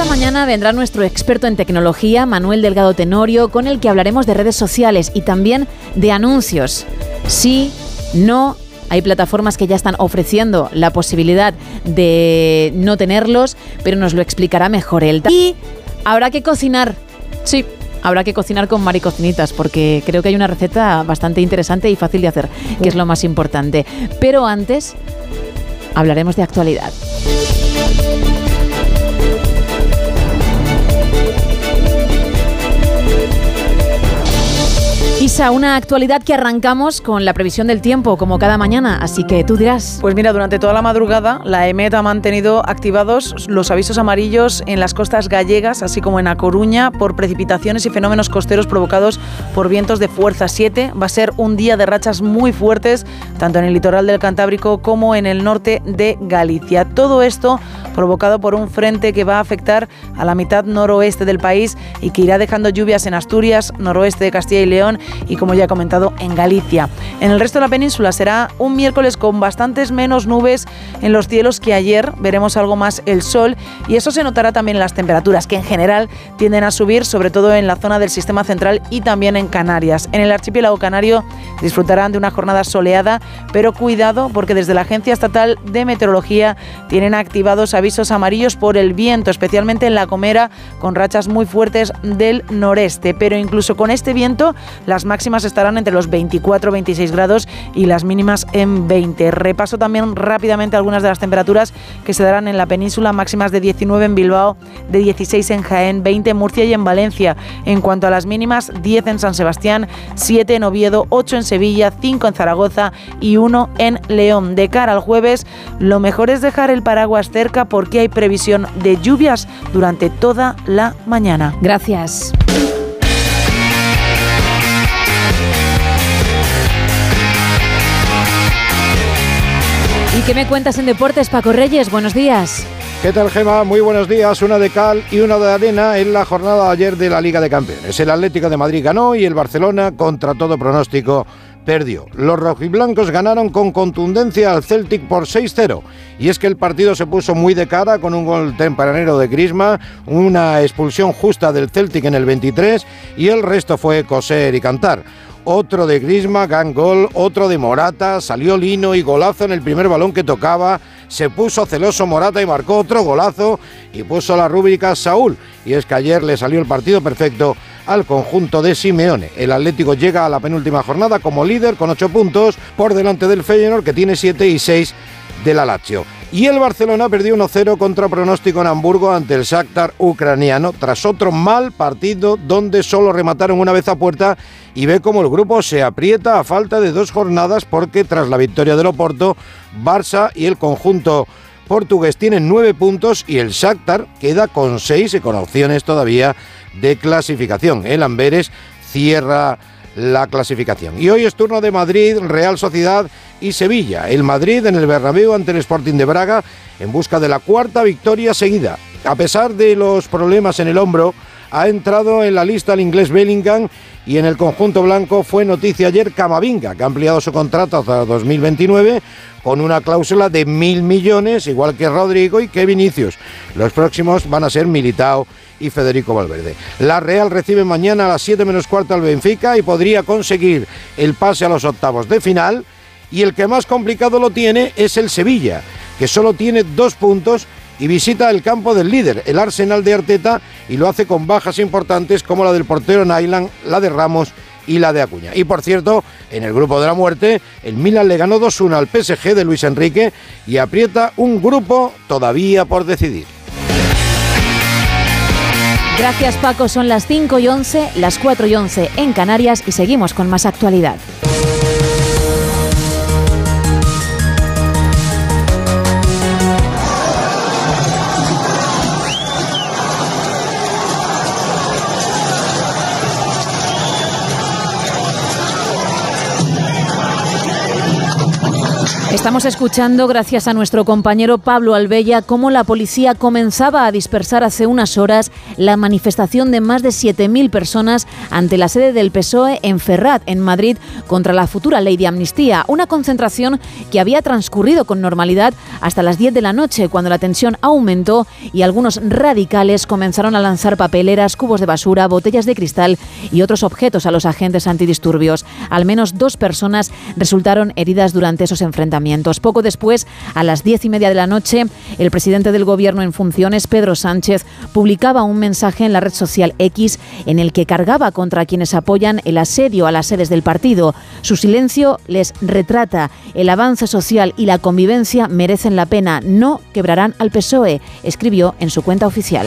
Esta mañana vendrá nuestro experto en tecnología, Manuel Delgado Tenorio, con el que hablaremos de redes sociales y también de anuncios. Sí, no, hay plataformas que ya están ofreciendo la posibilidad de no tenerlos, pero nos lo explicará mejor él. Y habrá que cocinar. Sí, habrá que cocinar con maricocinitas porque creo que hay una receta bastante interesante y fácil de hacer, que es lo más importante. Pero antes hablaremos de actualidad. Isa, una actualidad que arrancamos con la previsión del tiempo, como cada mañana, así que tú dirás. Pues mira, durante toda la madrugada, la EMET ha mantenido activados los avisos amarillos en las costas gallegas, así como en A Coruña, por precipitaciones y fenómenos costeros provocados por vientos de fuerza 7. Va a ser un día de rachas muy fuertes, tanto en el litoral del Cantábrico como en el norte de Galicia. Todo esto provocado por un frente que va a afectar a la mitad noroeste del país y que irá dejando lluvias en Asturias, noroeste de Castilla y León y, como ya he comentado, en Galicia. En el resto de la península será un miércoles con bastantes menos nubes en los cielos que ayer. Veremos algo más el sol y eso se notará también en las temperaturas, que en general tienden a subir, sobre todo en la zona del sistema central y también en Canarias. En el archipiélago canario disfrutarán de una jornada soleada, pero cuidado porque desde la Agencia Estatal de Meteorología tienen activados avisos amarillos por el viento, especialmente en la Comera, con rachas muy fuertes del noreste. Pero incluso con este viento, las máximas estarán entre los 24-26 grados y las mínimas en 20. Repaso también rápidamente algunas de las temperaturas que se darán en la península, máximas de 19 en Bilbao, de 16 en Jaén, 20 en Murcia y en Valencia. En cuanto a las mínimas, 10 en San Sebastián, 7 en Oviedo, 8 en Sevilla, 5 en Zaragoza y 1 en León. De cara al jueves, lo mejor es dejar el paraguas cerca porque hay previsión de lluvias durante toda la mañana. Gracias. ¿Y qué me cuentas en deportes, Paco Reyes? Buenos días. ¿Qué tal, Gema? Muy buenos días. Una de cal y una de arena en la jornada de ayer de la Liga de Campeones. El Atlético de Madrid ganó y el Barcelona, contra todo pronóstico, perdió. Los rojiblancos ganaron con contundencia al Celtic por 6-0. Y es que el partido se puso muy de cara con un gol tempranero de Grisma, una expulsión justa del Celtic en el 23 y el resto fue coser y cantar otro de Grisma, gan gol, otro de Morata, salió Lino y golazo en el primer balón que tocaba, se puso celoso Morata y marcó otro golazo y puso la rúbrica Saúl. Y es que ayer le salió el partido perfecto al conjunto de Simeone. El Atlético llega a la penúltima jornada como líder con ocho puntos por delante del Feyenoord que tiene siete y seis de la Lazio. Y el Barcelona perdió 1-0 contra pronóstico en Hamburgo ante el Shakhtar ucraniano tras otro mal partido donde solo remataron una vez a puerta y ve cómo el grupo se aprieta a falta de dos jornadas porque tras la victoria del Oporto, Barça y el conjunto portugués tienen nueve puntos y el Shakhtar queda con seis y con opciones todavía de clasificación. El Amberes cierra la clasificación. Y hoy es turno de Madrid, Real Sociedad y Sevilla. El Madrid en el Bernabéu ante el Sporting de Braga en busca de la cuarta victoria seguida. A pesar de los problemas en el hombro, ha entrado en la lista el inglés Bellingham y en el conjunto blanco fue noticia ayer Camavinga, que ha ampliado su contrato hasta 2029 con una cláusula de mil millones, igual que Rodrigo y que Vinicius. Los próximos van a ser Militao y Federico Valverde. La Real recibe mañana a las 7 menos cuarto al Benfica y podría conseguir el pase a los octavos de final. Y el que más complicado lo tiene es el Sevilla, que solo tiene dos puntos y visita el campo del líder, el Arsenal de Arteta, y lo hace con bajas importantes como la del portero Nyland, la de Ramos y la de Acuña. Y por cierto, en el grupo de la muerte, el Milan le ganó 2-1 al PSG de Luis Enrique y aprieta un grupo todavía por decidir. Gracias Paco, son las 5 y 11, las 4 y 11 en Canarias y seguimos con más actualidad. Estamos escuchando, gracias a nuestro compañero Pablo Albella, cómo la policía comenzaba a dispersar hace unas horas la manifestación de más de 7.000 personas ante la sede del PSOE en Ferrat, en Madrid, contra la futura ley de amnistía. Una concentración que había transcurrido con normalidad hasta las 10 de la noche, cuando la tensión aumentó y algunos radicales comenzaron a lanzar papeleras, cubos de basura, botellas de cristal y otros objetos a los agentes antidisturbios. Al menos dos personas resultaron heridas durante esos enfrentamientos. Poco después, a las diez y media de la noche, el presidente del Gobierno en funciones, Pedro Sánchez, publicaba un mensaje en la red social X en el que cargaba contra quienes apoyan el asedio a las sedes del partido. Su silencio les retrata. El avance social y la convivencia merecen la pena. No quebrarán al PSOE, escribió en su cuenta oficial.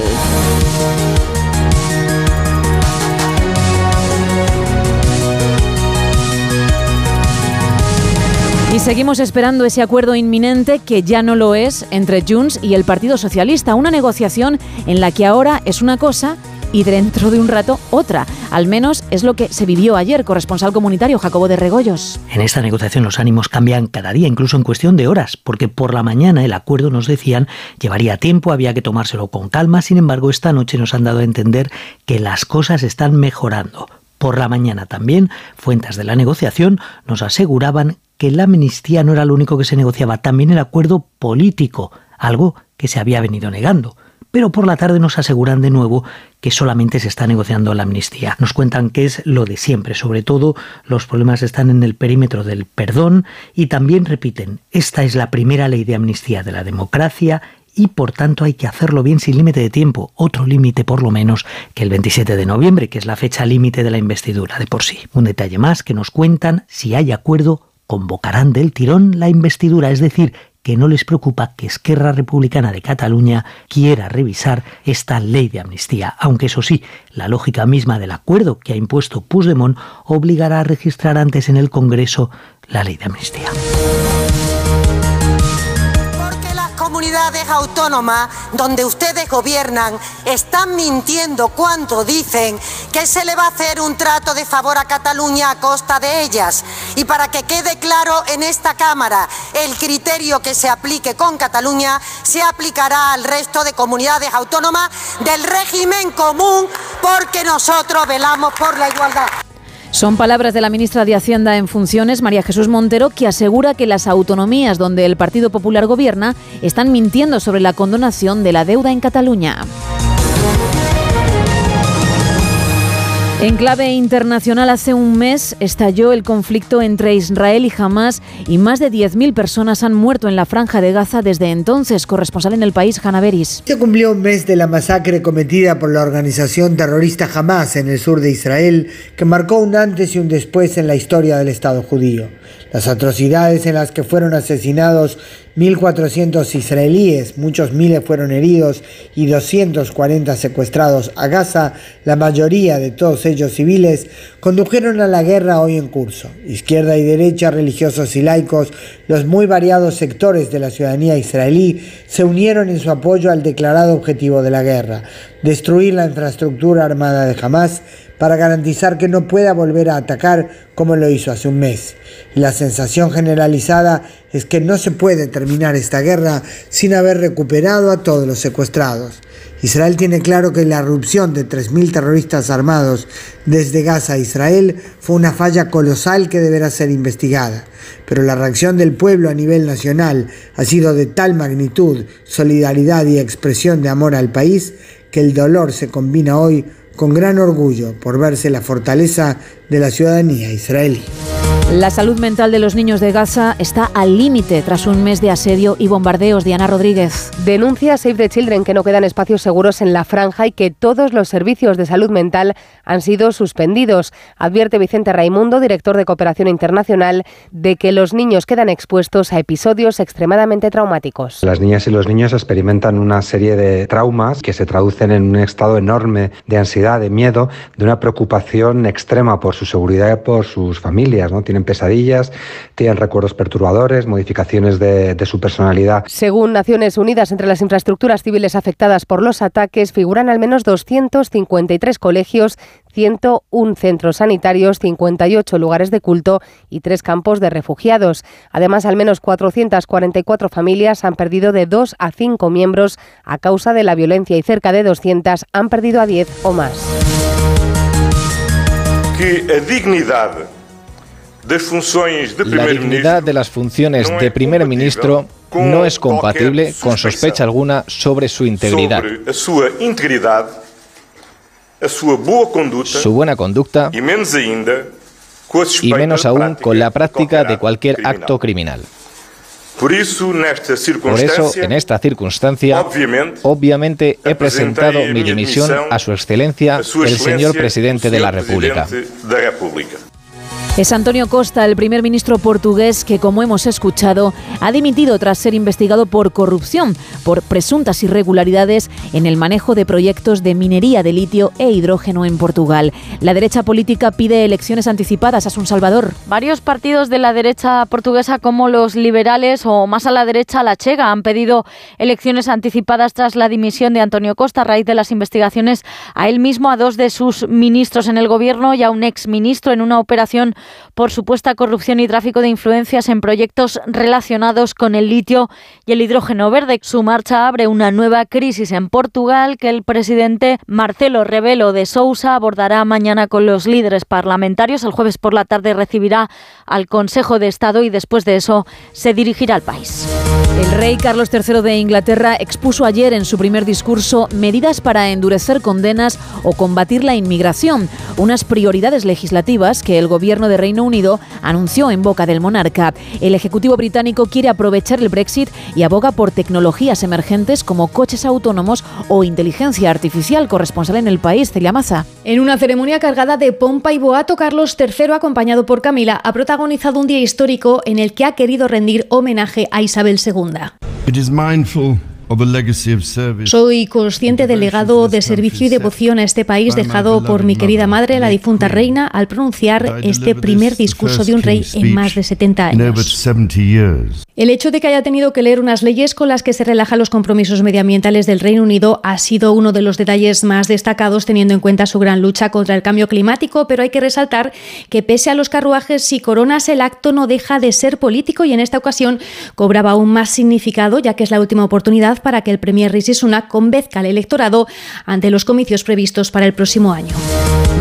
Y seguimos esperando ese acuerdo inminente que ya no lo es entre Junts y el Partido Socialista, una negociación en la que ahora es una cosa y dentro de un rato otra. Al menos es lo que se vivió ayer, corresponsal comunitario Jacobo de Regoyos. En esta negociación los ánimos cambian cada día, incluso en cuestión de horas, porque por la mañana el acuerdo, nos decían, llevaría tiempo, había que tomárselo con calma, sin embargo esta noche nos han dado a entender que las cosas están mejorando. Por la mañana también, fuentes de la negociación nos aseguraban que la amnistía no era lo único que se negociaba, también el acuerdo político, algo que se había venido negando. Pero por la tarde nos aseguran de nuevo que solamente se está negociando la amnistía. Nos cuentan que es lo de siempre, sobre todo los problemas están en el perímetro del perdón y también repiten, esta es la primera ley de amnistía de la democracia y por tanto hay que hacerlo bien sin límite de tiempo, otro límite por lo menos que el 27 de noviembre, que es la fecha límite de la investidura de por sí. Un detalle más que nos cuentan si hay acuerdo convocarán del tirón la investidura, es decir, que no les preocupa que Esquerra Republicana de Cataluña quiera revisar esta ley de amnistía, aunque eso sí, la lógica misma del acuerdo que ha impuesto Puigdemont obligará a registrar antes en el Congreso la ley de amnistía comunidades autónomas donde ustedes gobiernan están mintiendo cuando dicen que se le va a hacer un trato de favor a Cataluña a costa de ellas. Y para que quede claro en esta Cámara, el criterio que se aplique con Cataluña se aplicará al resto de comunidades autónomas del régimen común porque nosotros velamos por la igualdad. Son palabras de la ministra de Hacienda en funciones, María Jesús Montero, que asegura que las autonomías donde el Partido Popular gobierna están mintiendo sobre la condonación de la deuda en Cataluña. En clave internacional, hace un mes estalló el conflicto entre Israel y Hamas y más de 10.000 personas han muerto en la franja de Gaza desde entonces. Corresponsal en el país, Hanna Beris. Se cumplió un mes de la masacre cometida por la organización terrorista Hamas en el sur de Israel, que marcó un antes y un después en la historia del Estado judío. Las atrocidades en las que fueron asesinados 1.400 israelíes, muchos miles fueron heridos y 240 secuestrados a Gaza, la mayoría de todos ellos civiles, condujeron a la guerra hoy en curso. Izquierda y derecha, religiosos y laicos, los muy variados sectores de la ciudadanía israelí se unieron en su apoyo al declarado objetivo de la guerra, destruir la infraestructura armada de Hamas para garantizar que no pueda volver a atacar como lo hizo hace un mes. la sensación generalizada es que no se puede terminar esta guerra sin haber recuperado a todos los secuestrados. Israel tiene claro que la erupción de 3.000 terroristas armados desde Gaza a Israel fue una falla colosal que deberá ser investigada, pero la reacción del pueblo a nivel nacional ha sido de tal magnitud, solidaridad y expresión de amor al país que el dolor se combina hoy con gran orgullo por verse la fortaleza de la ciudadanía israelí. La salud mental de los niños de Gaza está al límite tras un mes de asedio y bombardeos. Diana Rodríguez. Denuncia Save the Children que no quedan espacios seguros en la franja y que todos los servicios de salud mental han sido suspendidos. Advierte Vicente Raimundo, director de Cooperación Internacional, de que los niños quedan expuestos a episodios extremadamente traumáticos. Las niñas y los niños experimentan una serie de traumas que se traducen en un estado enorme de ansiedad, de miedo, de una preocupación extrema por su seguridad y por sus familias. ¿no? Tienen tienen pesadillas, tienen recuerdos perturbadores, modificaciones de, de su personalidad. Según Naciones Unidas, entre las infraestructuras civiles afectadas por los ataques figuran al menos 253 colegios, 101 centros sanitarios, 58 lugares de culto y tres campos de refugiados. Además, al menos 444 familias han perdido de 2 a 5 miembros a causa de la violencia y cerca de 200 han perdido a 10 o más. Que la dignidad de las funciones de primer ministro no es compatible con sospecha alguna sobre su integridad su buena conducta y menos aún con la práctica de cualquier acto criminal. Por eso, en esta circunstancia, obviamente he presentado mi dimisión a Su Excelencia, el señor Presidente de la República. Es Antonio Costa, el primer ministro portugués, que, como hemos escuchado, ha dimitido tras ser investigado por corrupción, por presuntas irregularidades en el manejo de proyectos de minería de litio e hidrógeno en Portugal. La derecha política pide elecciones anticipadas a Sun Salvador. Varios partidos de la derecha portuguesa, como los liberales o más a la derecha, la Chega, han pedido elecciones anticipadas tras la dimisión de Antonio Costa a raíz de las investigaciones a él mismo, a dos de sus ministros en el gobierno y a un ex ministro en una operación por supuesta corrupción y tráfico de influencias en proyectos relacionados con el litio y el hidrógeno verde. Su marcha abre una nueva crisis en Portugal que el presidente Marcelo Rebelo de Sousa abordará mañana con los líderes parlamentarios. El jueves por la tarde recibirá al Consejo de Estado y después de eso se dirigirá al país. El rey Carlos III de Inglaterra expuso ayer en su primer discurso medidas para endurecer condenas o combatir la inmigración, unas prioridades legislativas que el gobierno de Reino Unido anunció en boca del monarca. El Ejecutivo británico quiere aprovechar el Brexit y aboga por tecnologías emergentes como coches autónomos o inteligencia artificial. Corresponsal en el país, Celia Maza. En una ceremonia cargada de pompa y boato, Carlos III, acompañado por Camila, ha protagonizado un día histórico en el que ha querido rendir homenaje a Isabel II. Soy consciente del legado de servicio y devoción a este país dejado por mi querida madre, la difunta reina, al pronunciar este primer discurso de un rey en más de 70 años. El hecho de que haya tenido que leer unas leyes con las que se relajan los compromisos medioambientales del Reino Unido ha sido uno de los detalles más destacados teniendo en cuenta su gran lucha contra el cambio climático, pero hay que resaltar que pese a los carruajes y coronas el acto no deja de ser político y en esta ocasión cobraba aún más significado ya que es la última oportunidad para que el Premier Rishi Sunak convenzca al electorado ante los comicios previstos para el próximo año.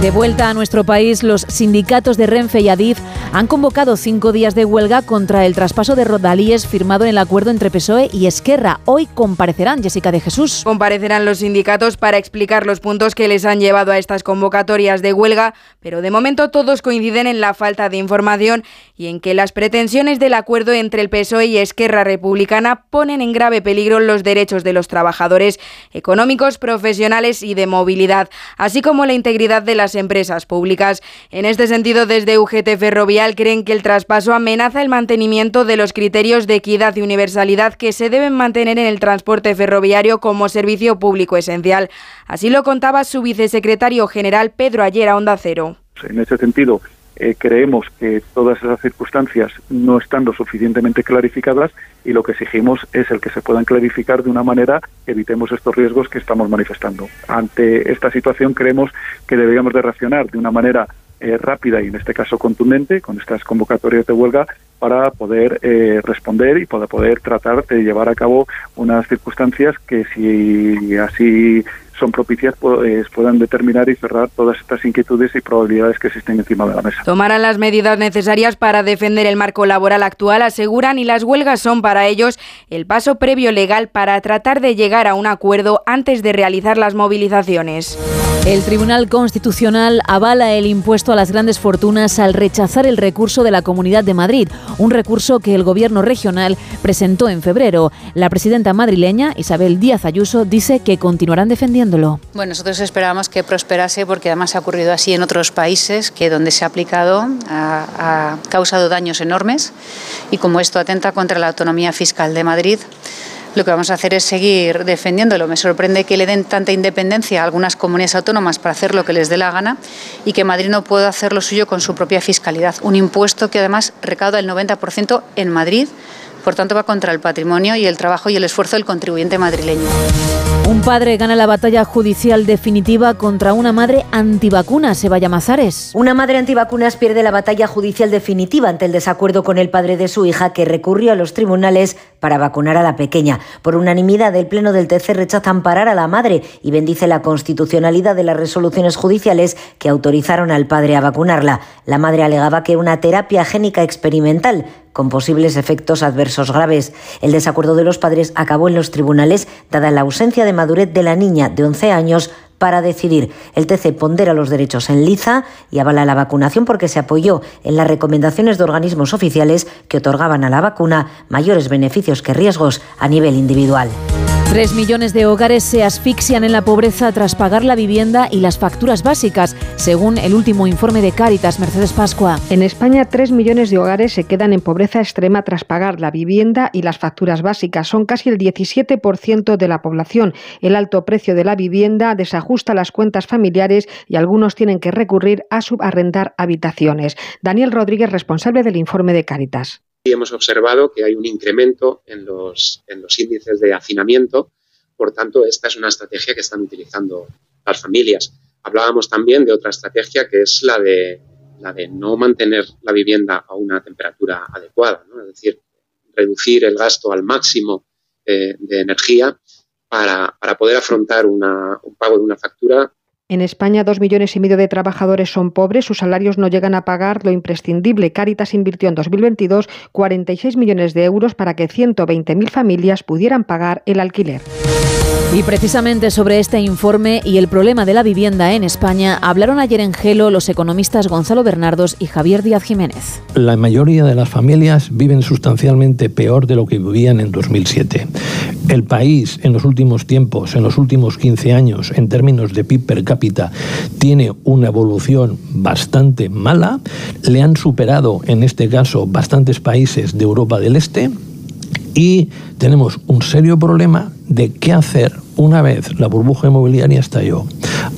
De vuelta a nuestro país, los sindicatos de Renfe y Adif han convocado cinco días de huelga contra el traspaso de Rodalíes firmado en el acuerdo entre PSOE y Esquerra. Hoy comparecerán, Jessica de Jesús. Comparecerán los sindicatos para explicar los puntos que les han llevado a estas convocatorias de huelga, pero de momento todos coinciden en la falta de información y en que las pretensiones del acuerdo entre el PSOE y Esquerra Republicana ponen en grave peligro los derechos de los trabajadores económicos, profesionales y de movilidad, así como la integridad de las empresas públicas. En este sentido, desde UGT Ferrovial creen que el traspaso amenaza el mantenimiento de los criterios de equidad y universalidad que se deben mantener en el transporte ferroviario como servicio público esencial. Así lo contaba su vicesecretario general Pedro Ayer a Onda Cero. En ese sentido, eh, creemos que todas esas circunstancias no están lo suficientemente clarificadas y lo que exigimos es el que se puedan clarificar de una manera que evitemos estos riesgos que estamos manifestando. Ante esta situación creemos que deberíamos de reaccionar de una manera eh, rápida y en este caso contundente con estas convocatorias de huelga para poder eh, responder y para poder tratar de llevar a cabo unas circunstancias que si así son propicias pues, puedan determinar y cerrar todas estas inquietudes y probabilidades que existen encima de la mesa. Tomarán las medidas necesarias para defender el marco laboral actual, aseguran, y las huelgas son para ellos el paso previo legal para tratar de llegar a un acuerdo antes de realizar las movilizaciones. El Tribunal Constitucional avala el impuesto a las grandes fortunas al rechazar el recurso de la Comunidad de Madrid, un recurso que el Gobierno regional presentó en febrero. La presidenta madrileña, Isabel Díaz Ayuso, dice que continuarán defendiéndolo. Bueno, nosotros esperábamos que prosperase porque además ha ocurrido así en otros países que donde se ha aplicado ha, ha causado daños enormes y como esto atenta contra la autonomía fiscal de Madrid, lo que vamos a hacer es seguir defendiéndolo. Me sorprende que le den tanta independencia a algunas comunidades autónomas para hacer lo que les dé la gana y que Madrid no pueda hacer lo suyo con su propia fiscalidad. Un impuesto que además recauda el 90% en Madrid por tanto, va contra el patrimonio y el trabajo y el esfuerzo del contribuyente madrileño. Un padre gana la batalla judicial definitiva contra una madre antivacunas, Sebaya Mazares. Una madre antivacunas pierde la batalla judicial definitiva ante el desacuerdo con el padre de su hija que recurrió a los tribunales para vacunar a la pequeña. Por unanimidad, el Pleno del TC rechaza amparar a la madre y bendice la constitucionalidad de las resoluciones judiciales que autorizaron al padre a vacunarla. La madre alegaba que una terapia génica experimental con posibles efectos adversos graves. El desacuerdo de los padres acabó en los tribunales dada la ausencia de madurez de la niña de 11 años para decidir. El TC pondera los derechos en liza y avala la vacunación porque se apoyó en las recomendaciones de organismos oficiales que otorgaban a la vacuna mayores beneficios que riesgos a nivel individual. Tres millones de hogares se asfixian en la pobreza tras pagar la vivienda y las facturas básicas, según el último informe de Cáritas Mercedes Pascua. En España, tres millones de hogares se quedan en pobreza extrema tras pagar la vivienda y las facturas básicas. Son casi el 17% de la población. El alto precio de la vivienda desajusta las cuentas familiares y algunos tienen que recurrir a subarrendar habitaciones. Daniel Rodríguez, responsable del informe de Cáritas y hemos observado que hay un incremento en los, en los índices de hacinamiento. Por tanto, esta es una estrategia que están utilizando las familias. Hablábamos también de otra estrategia que es la de, la de no mantener la vivienda a una temperatura adecuada, es decir, reducir el gasto al máximo eh, de energía para, para poder afrontar un pago de una factura en España, dos millones y medio de trabajadores son pobres, sus salarios no llegan a pagar lo imprescindible. Caritas invirtió en 2022 46 millones de euros para que 120.000 familias pudieran pagar el alquiler. Y precisamente sobre este informe y el problema de la vivienda en España hablaron ayer en Gelo los economistas Gonzalo Bernardos y Javier Díaz Jiménez. La mayoría de las familias viven sustancialmente peor de lo que vivían en 2007. El país en los últimos tiempos, en los últimos 15 años, en términos de PIB per cápita, tiene una evolución bastante mala. Le han superado, en este caso, bastantes países de Europa del Este y tenemos un serio problema de qué hacer una vez la burbuja inmobiliaria estalló.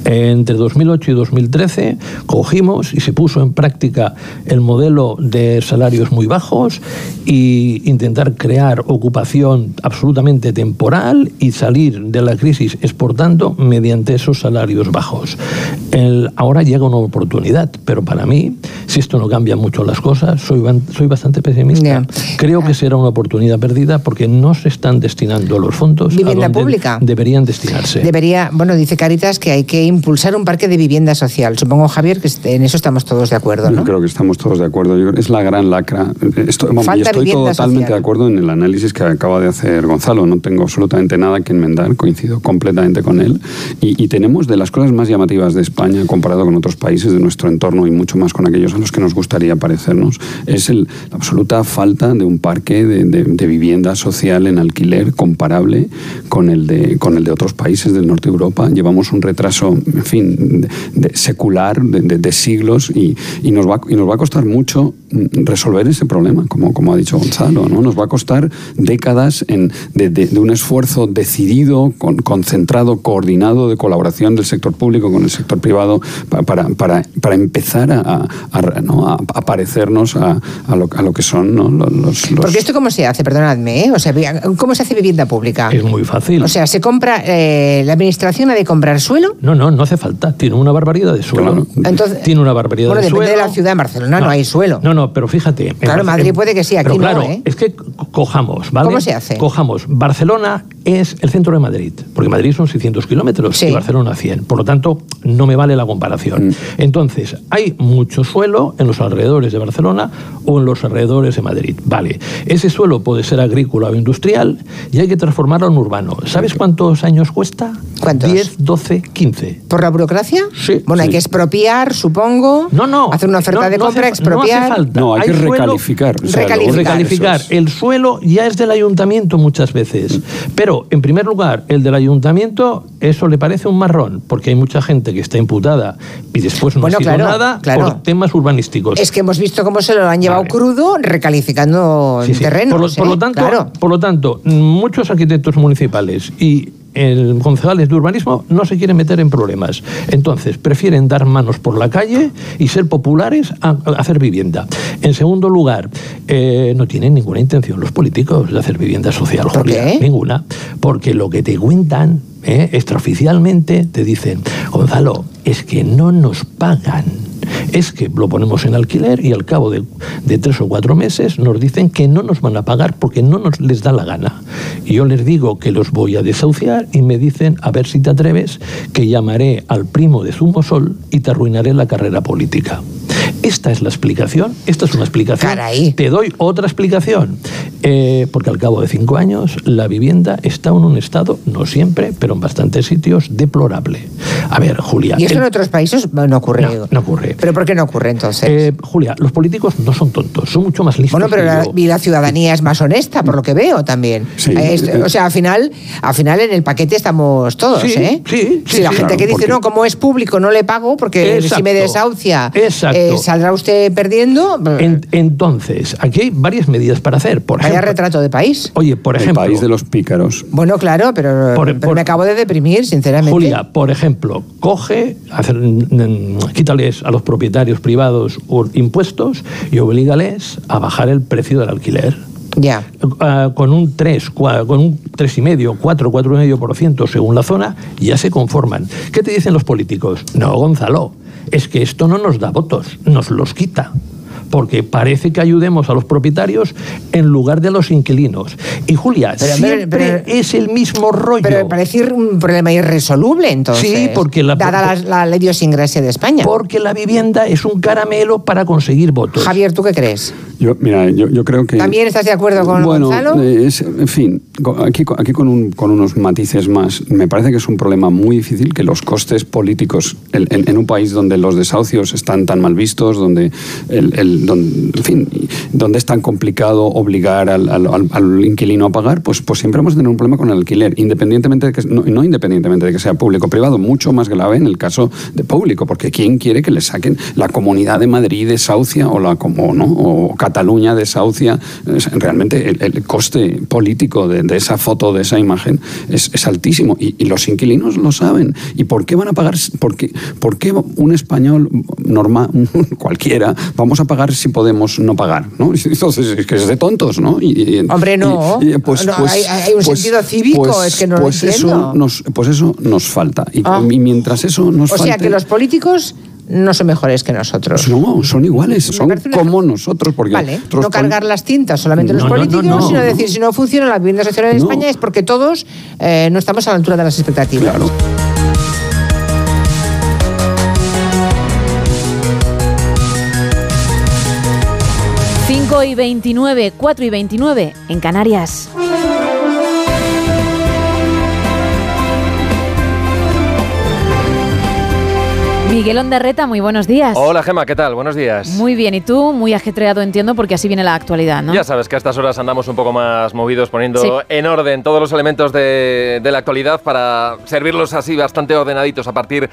Entre 2008 y 2013 cogimos y se puso en práctica el modelo de salarios muy bajos y intentar crear ocupación absolutamente temporal y salir de la crisis exportando mediante esos salarios bajos. ahora llega una oportunidad, pero para mí, si esto no cambia mucho las cosas, soy, soy bastante pesimista. Creo que será una oportunidad perdida porque no se están destinando los fondos vivienda pública. Deberían destinarse. Debería, bueno, dice Caritas que hay que impulsar un parque de vivienda social. Supongo, Javier, que en eso estamos todos de acuerdo, ¿no? Yo creo que estamos todos de acuerdo. es la gran lacra. Estoy, y estoy totalmente de acuerdo en el análisis que acaba de hacer Gonzalo. No tengo absolutamente nada que enmendar. Coincido completamente con él. Y, tenemos de las cosas más llamativas de España comparado con otros países de nuestro entorno y mucho más con aquellos a los que nos gustaría parecernos, es el, la absoluta falta de un parque de, de vivienda social en alquiler comparable con el de, con el de otros países del norte de Europa. Llevamos un retraso, en fin, de, secular de, siglos y, y, nos va, y nos va a costar mucho resolver ese problema, como, como ha dicho Gonzalo. ¿no? Nos va a costar décadas en, de, un esfuerzo decidido, con, concentrado, coordinado de colaboración del sector público con el sector privado para, para, para empezar a, a, a, parecernos a, lo, a lo que son los, los, Porque esto cómo se hace, perdonadme, ¿eh? o sea, ¿cómo se hace vivienda pública? Es muy fácil. O sea, se compra, eh, la administración ha de comprar suelo. No, no, no hace falta. Tiene una barbaridad de suelo. Entonces, Tiene una barbaridad de suelo. Bueno, depende de la ciudad. En Barcelona no, hay suelo. No, no, pero fíjate. Claro, Madrid puede que sí, aquí claro, no, ¿eh? Es que cojamos, ¿vale? ¿Cómo se hace? Cojamos. Barcelona es el centro de Madrid, porque Madrid son 600 kilómetros y Barcelona 100. Por lo tanto, no me vale la comparación. Mm. Entonces, hay mucho suelo en los alrededores de Barcelona o en los alrededores de Madrid. Vale, ese suelo puede ser agrícola o industrial y hay que transformarlo en urbano. ¿Sabes cuántos años cuesta? ¿Cuántos? 10, 12, 15. ¿Por la burocracia? Sí. Bueno, hay que expropiar, supongo. No, no. Hacer una oferta de compra, expropiar. No hace falta. No, hay, que recalificar. recalificar. El suelo ya es del ayuntamiento muchas veces. Pero, en primer lugar, el del ayuntamiento, eso le parece un marrón, porque hay mucha gente que está imputada y después no ha sido nada por temas urbanísticos. Es que hemos visto cómo se lo han llevado crudo recalificando terrenos. Por, lo, ¿eh? tanto, por lo tanto, muchos arquitectos municipales y el concejales de urbanismo no se quieren meter en problemas. Entonces, prefieren dar manos por la calle y ser populares a, hacer vivienda. En segundo lugar, eh, no tienen ninguna intención los políticos de hacer vivienda social, Julia. Ninguna. Porque lo que te cuentan eh, extraoficialmente, te dicen, Gonzalo, es que no nos pagan es que lo ponemos en alquiler y al cabo de, tres o cuatro meses nos dicen que no nos van a pagar porque no nos les da la gana. Y yo les digo que los voy a desahuciar y me dicen, a ver si te atreves, que llamaré al primo de Zumosol y te arruinaré la carrera política. Esta es la explicación, esta es una explicación. Te doy otra explicación. Eh, porque al cabo de cinco años la vivienda está en un estado, no siempre, pero en bastantes sitios, deplorable. A ver, Julia. ¿Y eso en otros países no ocurre? No, ocurre. ¿Pero por qué no ocurre entonces? Eh, Julia, los políticos no son tontos, son mucho más listos. Bueno, pero la, ciudadanía es más honesta, por lo que veo también. Eh, o sea, al final, al final en el paquete estamos todos, sí, ¿eh? Sí, sí. la gente que dice, no, como es público, no le pago porque si me desahucia, ¿saldrá usted perdiendo? entonces, aquí hay varias medidas para hacer. Por Vaya retrato de país. Oye, por ejemplo. El país de los pícaros. Bueno, claro, pero, me acabo de deprimir, sinceramente. Julia, por ejemplo, coge, hacer, quítales a los propietarios privados impuestos y oblígales a bajar el precio del alquiler. Ya. Ah, con un 3, con un 3,5, 4, 4,5% según la zona, ya se conforman. ¿Qué te dicen los políticos? No, Gonzalo, es que esto no nos da votos, nos los quita porque parece que ayudemos a los propietarios en lugar de a los inquilinos. Y Julia, siempre es el mismo rollo. Pero parece un problema irresoluble entonces. Sí, porque la, dada la, ley de idiosincrasia de España. Porque la vivienda es un caramelo para conseguir votos. Javier, ¿tú qué crees? Yo, mira, yo, creo que... ¿También estás de acuerdo con bueno, Gonzalo? en fin, aquí, aquí con, un, con, unos matices más. Me parece que es un problema muy difícil que los costes políticos en, un país donde los desahucios están tan mal vistos, donde el donde, en fin, donde es tan complicado obligar al, al, inquilino a pagar, pues, pues siempre vamos a tener un problema con el alquiler, independientemente de que, no, independientemente de que sea público o privado, mucho más grave en el caso de público, porque ¿quién quiere que le saquen la comunidad de Madrid desahucia o la como, ¿no? o Cataluña desahucia? Realmente el, coste político de, esa foto, de esa imagen, es, altísimo y, los inquilinos lo saben. ¿Y por qué van a pagar? ¿Por qué, por qué un español normal, cualquiera, vamos a pagar si podemos no pagar, ¿no? Entonces, es que es de tontos, ¿no? Hombre, no. pues, pues, hay, un pues, sentido cívico, pues, es que no pues Eso nos, pues eso nos falta. Y, ah. mientras eso nos O sea, que los políticos no son mejores que nosotros. No, son iguales, son como nosotros. Porque vale, no cargar las tintas solamente los políticos, sino decir, si no funciona la vivienda social en España es porque todos eh, no estamos a la altura de las expectativas. Claro. 5 y 29, 4 y 29 en Canarias. Miguel Ondarreta, muy buenos días. Hola Gema, ¿qué tal? Buenos días. Muy bien, ¿y tú? Muy ajetreado entiendo porque así viene la actualidad, ¿no? Ya sabes que a estas horas andamos un poco más movidos poniendo en orden todos los elementos de, de la actualidad para servirlos así bastante ordenaditos a partir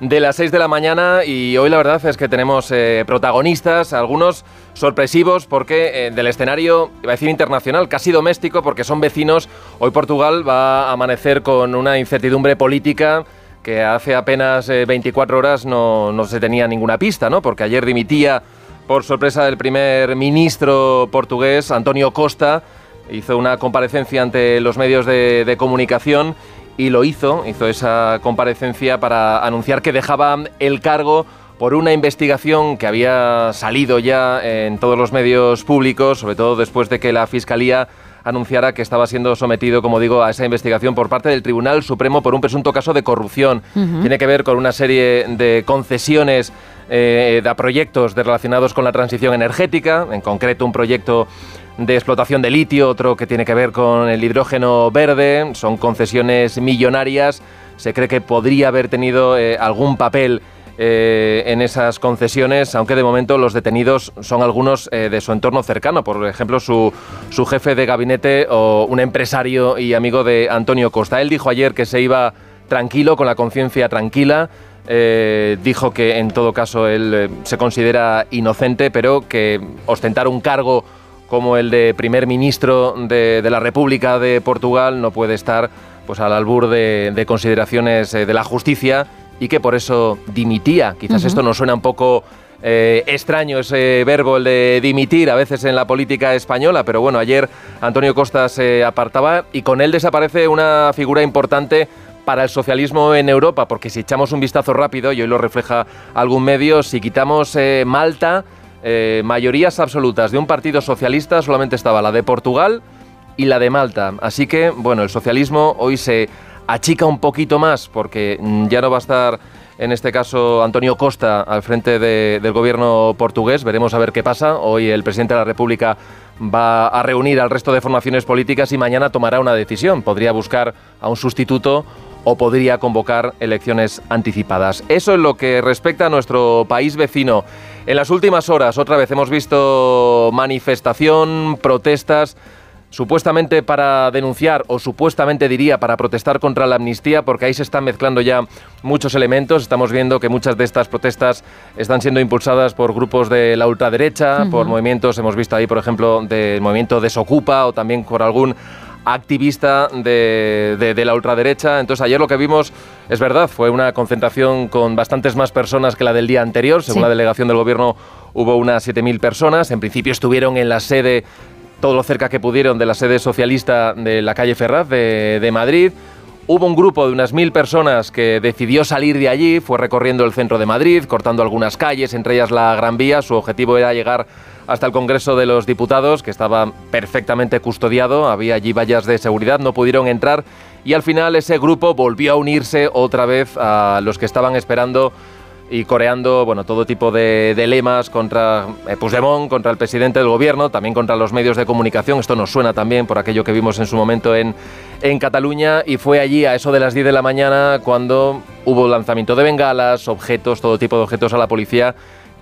de las 6 de la mañana y hoy la verdad es que tenemos eh, protagonistas, algunos sorpresivos porque eh, del escenario, iba a decir internacional, casi doméstico porque son vecinos. Hoy Portugal va a amanecer con una incertidumbre política que hace apenas 24 eh, horas no, no, se tenía ninguna pista, ¿no? Porque ayer dimitía por sorpresa el primer ministro portugués, Antonio Costa, hizo una comparecencia ante los medios de comunicación y lo hizo, hizo esa comparecencia para anunciar que dejaba el cargo por una investigación que había salido ya en todos los medios públicos, sobre todo después de que la Fiscalía anunciara que estaba siendo sometido, como digo, a esa investigación por parte del Tribunal Supremo por un presunto caso de corrupción. Tiene que ver con una serie de concesiones eh, de proyectos relacionados con la transición energética, en concreto un proyecto de explotación de litio, otro que tiene que ver con el hidrógeno verde, son concesiones millonarias, se cree que podría haber tenido eh, algún papel eh, en esas concesiones, aunque de momento los detenidos son algunos eh, de su entorno cercano, por ejemplo su, su jefe de gabinete o un empresario y amigo de Antonio Costa. Él dijo ayer que se iba tranquilo, con la conciencia tranquila. Eh, dijo que en todo caso él se considera inocente, pero que ostentar un cargo como el de primer ministro de, la República de Portugal no puede estar pues al albur de consideraciones de la justicia y que por eso dimitía. Quizás esto nos suena un poco eh, extraño ese verbo, el de dimitir, a veces en la política española, pero bueno, ayer Antonio Costa se apartaba y con él desaparece una figura importante para el socialismo en Europa, porque si echamos un vistazo rápido, y hoy lo refleja algún medio, si quitamos eh, Malta, eh, mayorías absolutas de un partido socialista solamente estaba la de Portugal y la de Malta. Así que, bueno, el socialismo hoy se achica un poquito más porque mm, ya no va a estar en este caso Antonio Costa al frente del gobierno portugués. Veremos a ver qué pasa. Hoy el presidente de la República va a reunir al resto de formaciones políticas y mañana tomará una decisión. Podría buscar a un sustituto o podría convocar elecciones anticipadas. Eso es lo que respecta a nuestro país vecino. En las últimas horas, otra vez hemos visto manifestación, protestas supuestamente para denunciar o supuestamente diría para protestar contra la amnistía, porque ahí se están mezclando ya muchos elementos. Estamos viendo que muchas de estas protestas están siendo impulsadas por grupos de la ultraderecha, por movimientos, hemos visto ahí, por ejemplo, del movimiento Desocupa o también por algún activista de, la ultraderecha. Entonces ayer lo que vimos, es verdad, fue una concentración con bastantes más personas que la del día anterior. Según la delegación del gobierno hubo unas 7.000 personas. En principio estuvieron en la sede todo lo cerca que pudieron de la sede socialista de la calle Ferraz de, Madrid. Hubo un grupo de unas mil personas que decidió salir de allí, fue recorriendo el centro de Madrid, cortando algunas calles, entre ellas la Gran Vía. Su objetivo era llegar hasta el Congreso de los Diputados, que estaba perfectamente custodiado, había allí vallas de seguridad, no pudieron entrar y al final ese grupo volvió a unirse otra vez a los que estaban esperando y coreando bueno, todo tipo de, lemas contra eh, Puigdemont, contra el presidente del gobierno, también contra los medios de comunicación. Esto nos suena también por aquello que vimos en su momento en, en Cataluña y fue allí a eso de las 10 de la mañana cuando hubo lanzamiento de bengalas, objetos, todo tipo de objetos a la policía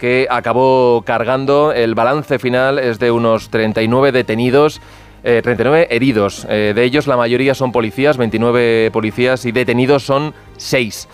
que acabó cargando. El balance final es de unos 39 detenidos 39 eh, heridos. Eh, de ellos la mayoría son policías, 29 policías y detenidos son 6.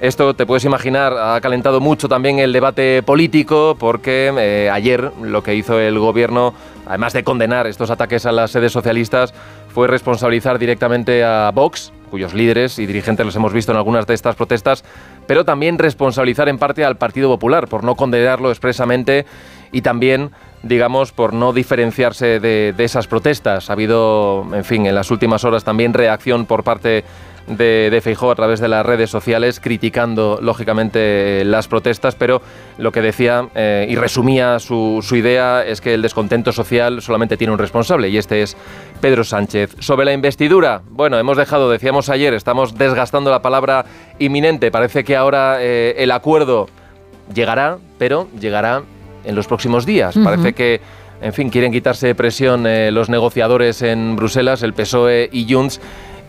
Esto te puedes imaginar, ha calentado mucho también el debate político porque eh, ayer lo que hizo el gobierno, además de condenar estos ataques a las sedes socialistas, fue responsabilizar directamente a Vox, cuyos líderes y dirigentes los hemos visto en algunas de estas protestas, pero también responsabilizar en parte al Partido Popular por no condenarlo expresamente y también digamos, por no diferenciarse de, esas protestas. Ha habido, en fin, en las últimas horas también reacción por parte de, Feijó a través de las redes sociales, criticando lógicamente las protestas, pero lo que decía eh, y resumía su, su, idea es que el descontento social solamente tiene un responsable y este es Pedro Sánchez. Sobre la investidura, bueno, hemos dejado, decíamos ayer, estamos desgastando la palabra inminente, parece que ahora eh, el acuerdo llegará, pero llegará en los próximos días. Parece que, en fin, quieren quitarse presión eh, los negociadores en Bruselas, el PSOE y Junts.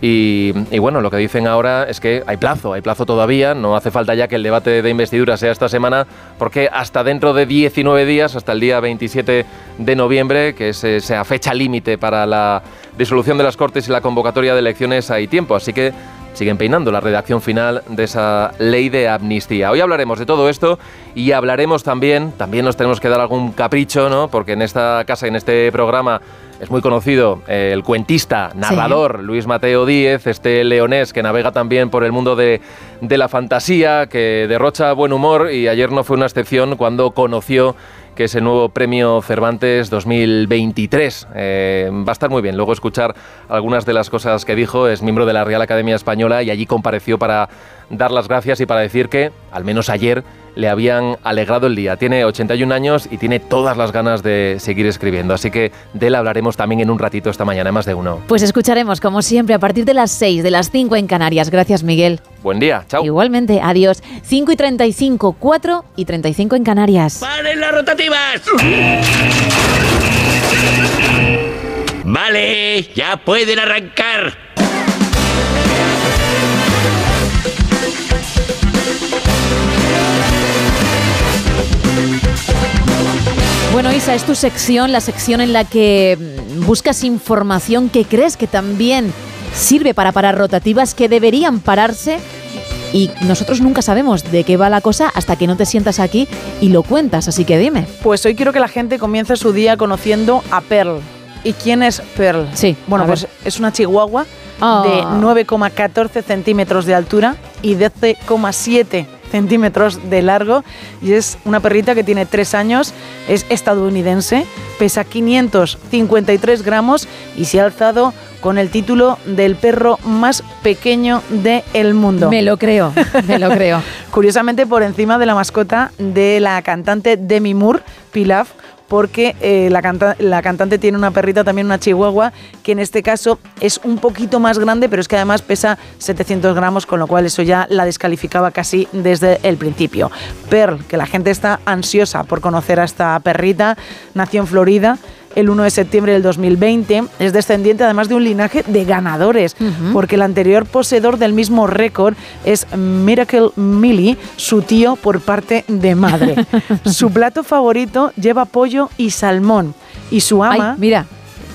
Y, bueno, lo que dicen ahora es que hay plazo, hay plazo todavía, no hace falta ya que el debate de investidura sea esta semana, porque hasta dentro de 19 días, hasta el día 27 de noviembre, que es esa fecha límite para la disolución de las Cortes y la convocatoria de elecciones, hay tiempo. Así que siguen peinando la redacción final de esa ley de amnistía. Hoy hablaremos de todo esto y hablaremos también, también nos tenemos que dar algún capricho, ¿no? Porque en esta casa, en este programa, es muy conocido eh, el cuentista, narrador Luis Mateo Díez, este leonés que navega también por el mundo de, de la fantasía, que derrocha buen humor y ayer no fue una excepción cuando conoció que ese nuevo premio Cervantes 2023. Eh, va a estar muy bien luego escuchar algunas de las cosas que dijo. Es miembro de la Real Academia Española y allí compareció para dar las gracias y para decir que, al menos ayer, le habían alegrado el día. Tiene 81 años y tiene todas las ganas de seguir escribiendo. Así que de él hablaremos también en un ratito esta mañana, más de uno. Pues escucharemos, como siempre, a partir de las 6, de las 5 en Canarias. Gracias, Miguel. Buen día, chao. Igualmente, adiós. 5 y 35, 4 y 35 en Canarias. ¡Paren las rotativas! Vale, ya pueden arrancar. Esa es tu sección, la sección en la que mm, buscas información que crees que también sirve para parar rotativas que deberían pararse y nosotros nunca sabemos de qué va la cosa hasta que no te sientas aquí y lo cuentas, así que dime. Pues hoy quiero que la gente comience su día conociendo a Pearl. ¿Y quién es Pearl? Sí. Bueno, pues es una chihuahua de 9,14 ah. centímetros de altura y 12,7 centímetros de largo y es una perrita que tiene tres años, es estadounidense, pesa 553 gramos y se ha alzado con el título del perro más pequeño del mundo. Me lo creo, me lo creo. Curiosamente por encima de la mascota de la cantante Demi Moore, Pilaf, porque eh, la, la, cantante tiene una perrita, también una chihuahua, que en este caso es un poquito más grande, pero es que además pesa 700 gramos, con lo cual eso ya la descalificaba casi desde el principio. Pearl, que la gente está ansiosa por conocer a esta perrita, nació en Florida el 1 de septiembre del 2020. Es descendiente además de un linaje de ganadores, porque el anterior poseedor del mismo récord es Miracle Millie, su tío por parte de madre. su plato favorito lleva pollo y salmón. Y su ama... mira,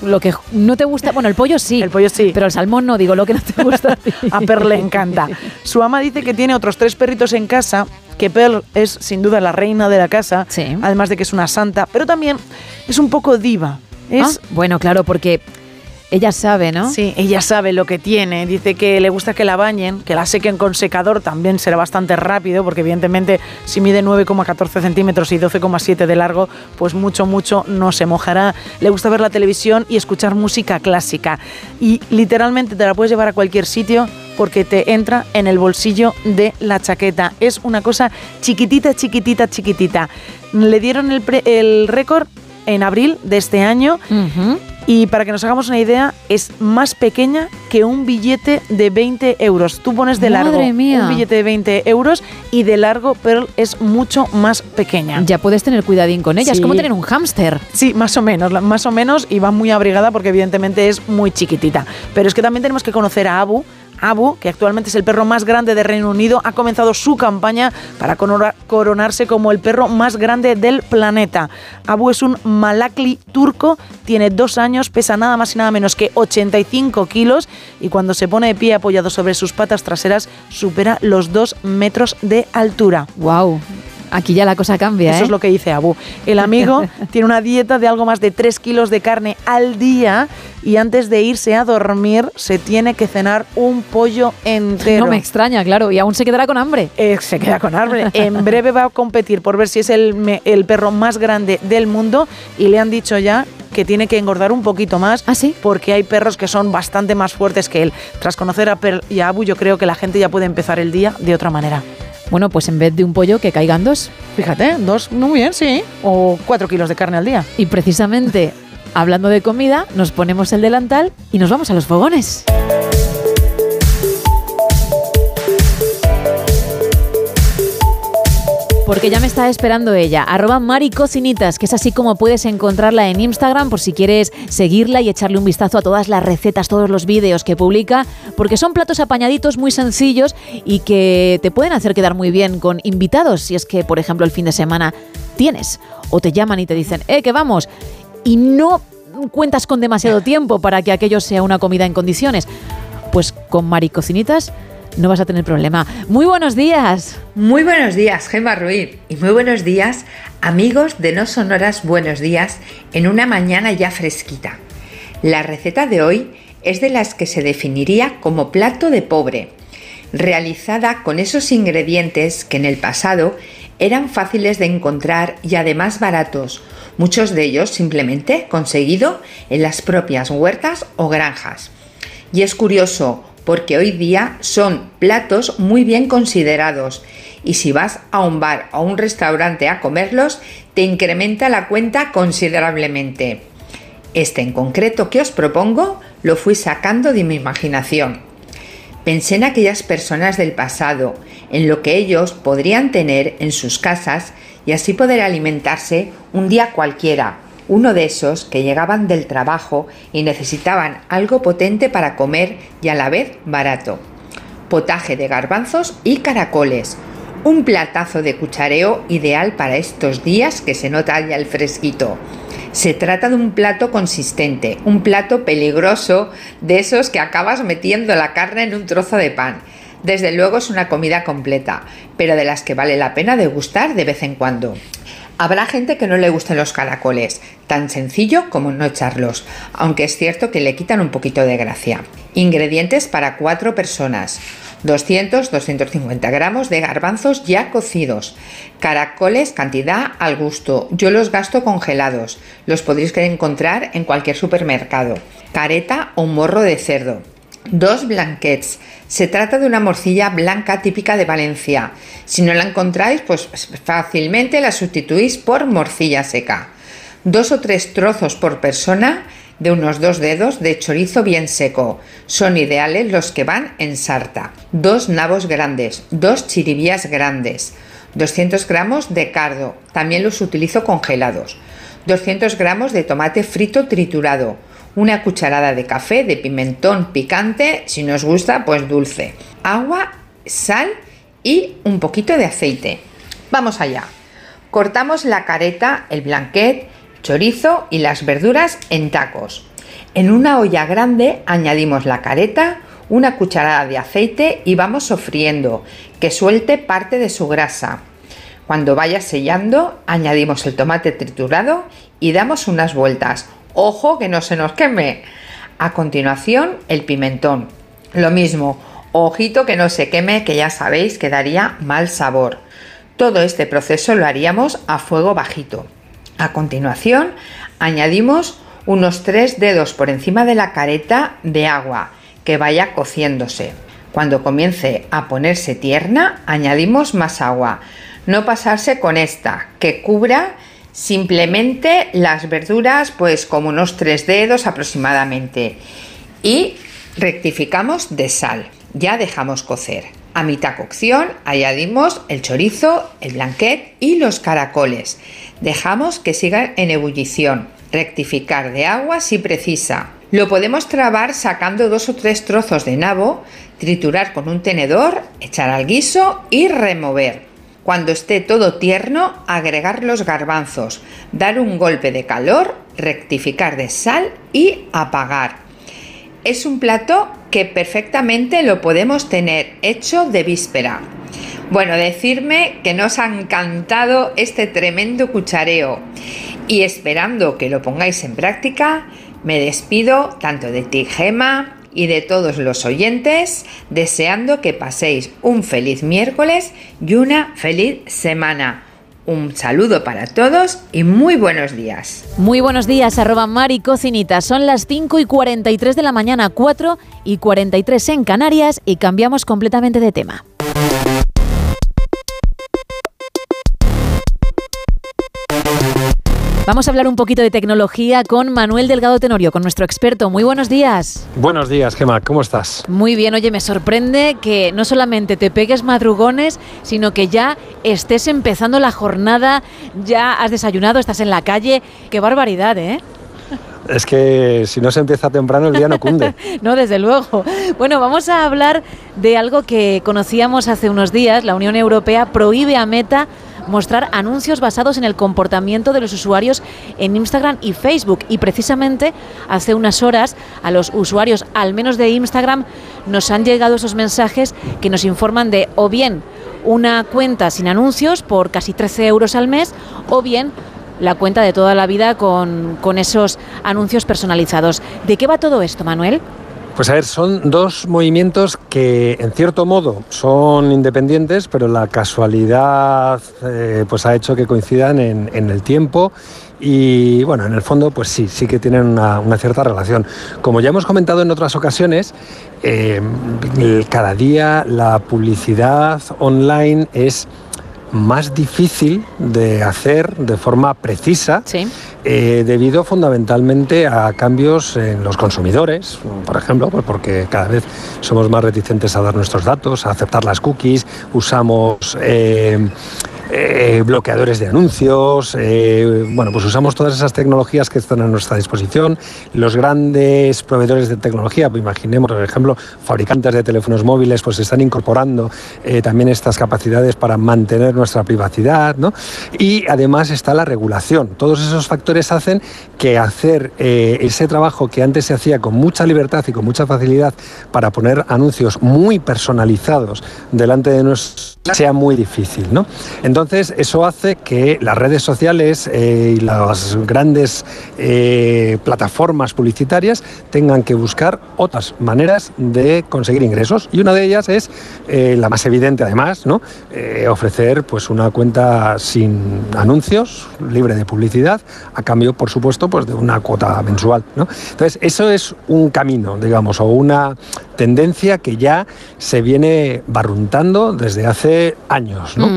lo que no te gusta, bueno, el pollo sí. El pollo sí. Pero el salmón no, digo, lo que no te gusta. a, a Per le encanta. Su ama dice que tiene otros tres perritos en casa que Pearl es sin duda la reina de la casa, además de que es una santa, pero también es un poco diva. Es, ah, bueno, claro, porque ella sabe, ¿no? Sí, ella sabe lo que tiene. Dice que le gusta que la bañen, que la sequen con secador, también será bastante rápido, porque evidentemente si mide 9,14 centímetros y 12,7 de largo, pues mucho, mucho no se mojará. Le gusta ver la televisión y escuchar música clásica. Y literalmente te la puedes llevar a cualquier sitio porque te entra en el bolsillo de la chaqueta. Es una cosa chiquitita, chiquitita, chiquitita. Le dieron el, el récord en abril de este año. Y para que nos hagamos una idea, es más pequeña que un billete de 20 euros. Tú pones de largo un billete de 20 euros y de largo Pearl es mucho más pequeña. Ya puedes tener cuidadín con ella. Es como tener un hámster. Sí, más o menos, más o menos. Y va muy abrigada porque evidentemente es muy chiquitita. Pero es que también tenemos que conocer a Abu, Abu, que actualmente es el perro más grande de Reino Unido, ha comenzado su campaña para coronarse como el perro más grande del planeta. Abu es un malakli turco, tiene dos años, pesa nada más y nada menos que 85 kilos y cuando se pone de pie apoyado sobre sus patas traseras supera los dos metros de altura. ¡Wow! Aquí ya la cosa cambia. Eso es ¿eh? lo que dice Abu. El amigo tiene una dieta de algo más de 3 kilos de carne al día y antes de irse a dormir se tiene que cenar un pollo entero. No me extraña, claro, y aún se quedará con hambre. Eh, se queda con hambre. En breve va a competir por ver si es el, el perro más grande del mundo y le han dicho ya que tiene que engordar un poquito más ¿Ah, sí? porque hay perros que son bastante más fuertes que él. Tras conocer a Per y a Abu, yo creo que la gente ya puede empezar el día de otra manera. Bueno, pues en vez de un pollo, que caigan dos. Fíjate, dos, muy bien, sí. O cuatro kilos de carne al día. Y precisamente, hablando de comida, nos ponemos el delantal y nos vamos a los fogones. Porque ya me está esperando ella. Arroba Mari Cocinitas, que es así como puedes encontrarla en Instagram por si quieres seguirla y echarle un vistazo a todas las recetas, todos los vídeos que publica, porque son platos apañaditos muy sencillos y que te pueden hacer quedar muy bien con invitados, si es que, por ejemplo, el fin de semana tienes o te llaman y te dicen, eh, que vamos, y no cuentas con demasiado tiempo para que aquello sea una comida en condiciones. Pues con Mari Cocinitas no vas a tener problema. Muy buenos días. Muy buenos días, Gemma Ruiz. Y muy buenos días, amigos de No Sonoras Buenos Días, en una mañana ya fresquita. La receta de hoy es de las que se definiría como plato de pobre, realizada con esos ingredientes que en el pasado eran fáciles de encontrar y además baratos, muchos de ellos simplemente conseguido en las propias huertas o granjas. Y es curioso porque hoy día son platos muy bien considerados y si vas a un bar o un restaurante a comerlos, te incrementa la cuenta considerablemente. Este en concreto que os propongo lo fui sacando de mi imaginación. Pensé en aquellas personas del pasado, en lo que ellos podrían tener en sus casas y así poder alimentarse un día cualquiera, uno de esos que llegaban del trabajo y necesitaban algo potente para comer y a la vez barato. Potaje de garbanzos y caracoles, Un platazo de cuchareo ideal para estos días que se nota ya el fresquito. Se trata de un plato consistente, un plato peligroso de esos que acabas metiendo la carne en un trozo de pan. Desde luego es una comida completa, pero de las que vale la pena degustar de vez en cuando. Habrá gente que no le gusten los caracoles, tan sencillo como no echarlos, aunque es cierto que le quitan un poquito de gracia. Ingredientes para cuatro personas. 200-250 gramos de garbanzos ya cocidos. Caracoles, cantidad al gusto. Yo los gasto congelados. Los podréis encontrar en cualquier supermercado. Careta o morro de cerdo. Dos blanquets. Se trata de una morcilla blanca típica de Valencia. Si no la encontráis, pues fácilmente la sustituís por morcilla seca. Dos o tres trozos por persona de unos dos dedos de chorizo bien seco. Son ideales los que van en sarta. Dos nabos grandes, dos chiribías grandes, 200 gramos de cardo, también los utilizo congelados, 200 gramos de tomate frito triturado, una cucharada de café de pimentón picante, si nos gusta, pues dulce, agua, sal y un poquito de aceite. Vamos allá. Cortamos la careta, el blanquet, chorizo y las verduras en tacos. En una olla grande añadimos la careta, una cucharada de aceite y vamos sofriendo, que suelte parte de su grasa. Cuando vaya sellando, añadimos el tomate triturado y damos unas vueltas Ojo que no se nos queme. A continuación, el pimentón. Lo mismo, ojito que no se queme, que ya sabéis que daría mal sabor. Todo este proceso lo haríamos a fuego bajito. A continuación, añadimos unos tres dedos por encima de la careta de agua que vaya cociéndose. Cuando comience a ponerse tierna, añadimos más agua. No pasarse con esta, que cubra Simplemente las verduras, pues como unos tres dedos aproximadamente. Y rectificamos de sal. Ya dejamos cocer. A mitad cocción añadimos el chorizo, el blanquet y los caracoles. Dejamos que sigan en ebullición. Rectificar de agua si precisa. Lo podemos trabar sacando dos o tres trozos de nabo, triturar con un tenedor, echar al guiso y remover. Cuando esté todo tierno, agregar los garbanzos, dar un golpe de calor, rectificar de sal y apagar. Es un plato que perfectamente lo podemos tener hecho de víspera. Bueno, decirme que nos ha encantado este tremendo cuchareo y esperando que lo pongáis en práctica, me despido tanto de ti, Gema, y de todos los oyentes, deseando que paséis un feliz miércoles y una feliz semana. Un saludo para todos y muy buenos días. Muy buenos días, arroba Mari Cocinita. Son las 5 y 43 de la mañana, 4 y 43 en Canarias y cambiamos completamente de tema. Vamos a hablar un poquito de tecnología con Manuel Delgado Tenorio, con nuestro experto. Muy buenos días. Buenos días, Gemma, ¿cómo estás? Muy bien, oye, me sorprende que no solamente te pegues madrugones, sino que ya estés empezando la jornada, ya has desayunado, estás en la calle. Qué barbaridad, ¿eh? Es que si no se empieza temprano el día no cunde. no, desde luego. Bueno, vamos a hablar de algo que conocíamos hace unos días. La Unión Europea prohíbe a Meta mostrar anuncios basados en el comportamiento de los usuarios en Instagram y Facebook. Y precisamente hace unas horas a los usuarios, al menos de Instagram, nos han llegado esos mensajes que nos informan de o bien una cuenta sin anuncios por casi 13 euros al mes o bien la cuenta de toda la vida con, con esos anuncios personalizados. ¿De qué va todo esto, Manuel? Pues a ver, son dos movimientos que en cierto modo son independientes, pero la casualidad eh, pues ha hecho que coincidan en, el tiempo y bueno, en el fondo pues sí, sí que tienen una, cierta relación. Como ya hemos comentado en otras ocasiones, eh, cada día la publicidad online es más difícil de hacer de forma precisa eh, debido fundamentalmente a cambios en los consumidores, por ejemplo, pues porque cada vez somos más reticentes a dar nuestros datos, a aceptar las cookies, usamos... Eh, eh, bloqueadores de anuncios, eh, bueno, pues usamos todas esas tecnologías que están a nuestra disposición. Los grandes proveedores de tecnología, pues imaginemos, por ejemplo, fabricantes de teléfonos móviles, pues están incorporando eh, también estas capacidades para mantener nuestra privacidad, ¿no? Y además está la regulación. Todos esos factores hacen que hacer ese trabajo que antes se hacía con mucha libertad y con mucha facilidad para poner anuncios muy personalizados delante de nosotros sea muy difícil, ¿no? Entonces, eso hace que las redes sociales eh, y las grandes eh, plataformas publicitarias tengan que buscar otras maneras de conseguir ingresos. Y una de ellas es, eh, la más evidente además, ¿no? ofrecer pues, una cuenta sin anuncios, libre de publicidad, a cambio, por supuesto, pues, de una cuota mensual. ¿no? Entonces, eso es un camino, digamos, o una tendencia que ya se viene barruntando desde hace años. ¿no?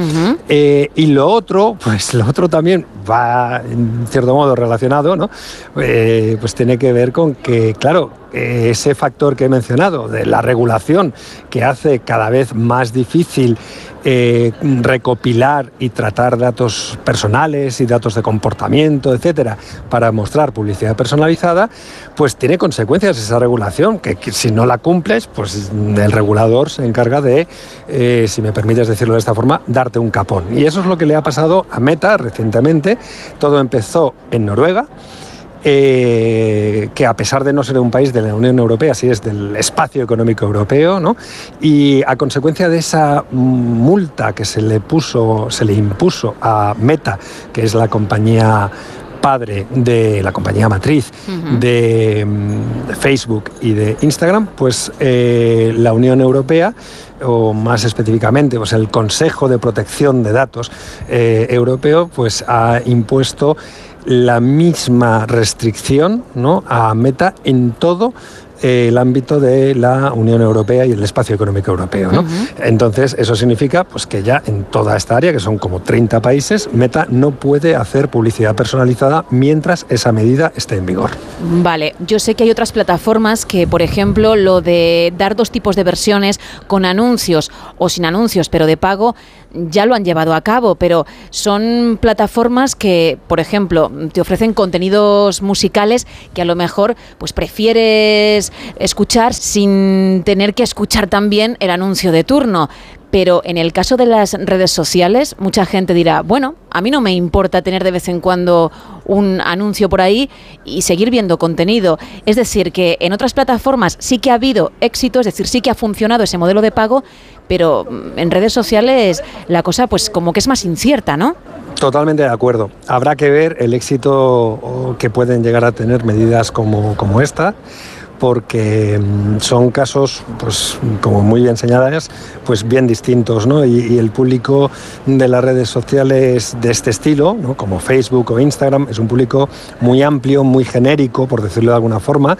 Eh, y lo otro, pues lo otro también va en cierto modo relacionado, ¿no? Eh, pues tiene que ver con que, claro, ese factor que he mencionado de la regulación que hace cada vez más difícil eh, recopilar y tratar datos personales y datos de comportamiento, etcétera, para mostrar publicidad personalizada, pues tiene consecuencias esa regulación, que, si no la cumples, pues el regulador se encarga de, eh, si me permites decirlo de esta forma, darte un capón. Y eso es lo que le ha pasado a Meta recientemente. Todo empezó en Noruega. Eh, que a pesar de no ser un país de la Unión Europea, sí es del espacio económico europeo, ¿no? y a consecuencia de esa multa que se le puso, se le impuso a Meta, que es la compañía padre de la compañía matriz de, Facebook y de Instagram, pues eh, la Unión Europea o más específicamente pues el Consejo de Protección de Datos eh, Europeo pues ha impuesto la misma restricción ¿no? a Meta en todo el ámbito de la Unión Europea y el espacio económico europeo. ¿no? Entonces, eso significa pues, que ya en toda esta área, que son como 30 países, Meta no puede hacer publicidad personalizada mientras esa medida esté en vigor. Vale, yo sé que hay otras plataformas que, por ejemplo, lo de dar dos tipos de versiones con anuncios o sin anuncios, pero de pago, ya lo han llevado a cabo, pero son plataformas que, por ejemplo, te ofrecen contenidos musicales que a lo mejor pues prefieres escuchar sin tener que escuchar también el anuncio de turno. Pero en el caso de las redes sociales, mucha gente dirá, bueno, a mí no me importa tener de vez en cuando un anuncio por ahí y seguir viendo contenido. Es decir, que en otras plataformas sí que ha habido éxito, es decir, sí que ha funcionado ese modelo de pago, pero mm, en redes sociales la cosa pues como que es más incierta, ¿no? Totalmente de acuerdo. Habrá que ver el éxito que pueden llegar a tener medidas como, como esta porque mm, son casos, pues como muy bien señalas, pues bien distintos, ¿no? Y, el público de las redes sociales de este estilo, como Facebook o Instagram, es un público muy amplio, muy genérico, por decirlo de alguna forma.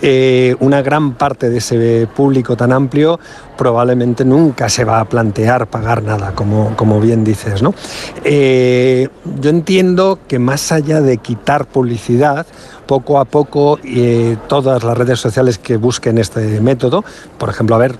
Eh, una gran parte de ese público tan amplio probablemente nunca se va a plantear pagar nada, como, como bien dices, ¿no? Eh, yo entiendo que más allá de quitar publicidad, poco a poco eh, todas las redes sociales que busquen este método, por ejemplo, a ver,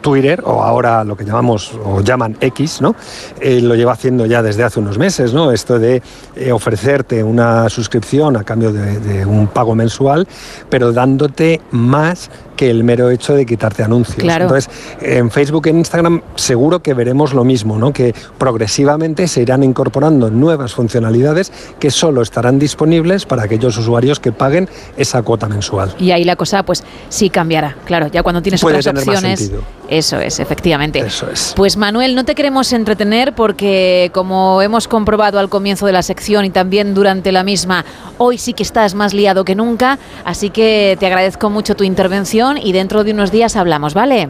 Twitter, o ahora lo que llamamos o llaman X, ¿no? Eh, lo lleva haciendo ya desde hace unos meses, ¿no? Esto de eh, ofrecerte una suscripción a cambio de, un pago mensual, pero dándote más que el mero hecho de quitarte anuncios. Entonces, en Facebook e Instagram seguro que veremos lo mismo, ¿no? que progresivamente se irán incorporando nuevas funcionalidades que solo estarán disponibles para aquellos usuarios que paguen esa cuota mensual. Y ahí la cosa, pues sí cambiará, claro, ya cuando tienes otras opciones. Eso es, efectivamente. Eso es. Pues Manuel, no te queremos entretener porque como hemos comprobado al comienzo de la sección y también durante la misma, hoy sí que estás más liado que nunca, así que te agradezco mucho tu intervención y dentro de unos días hablamos, ¿vale?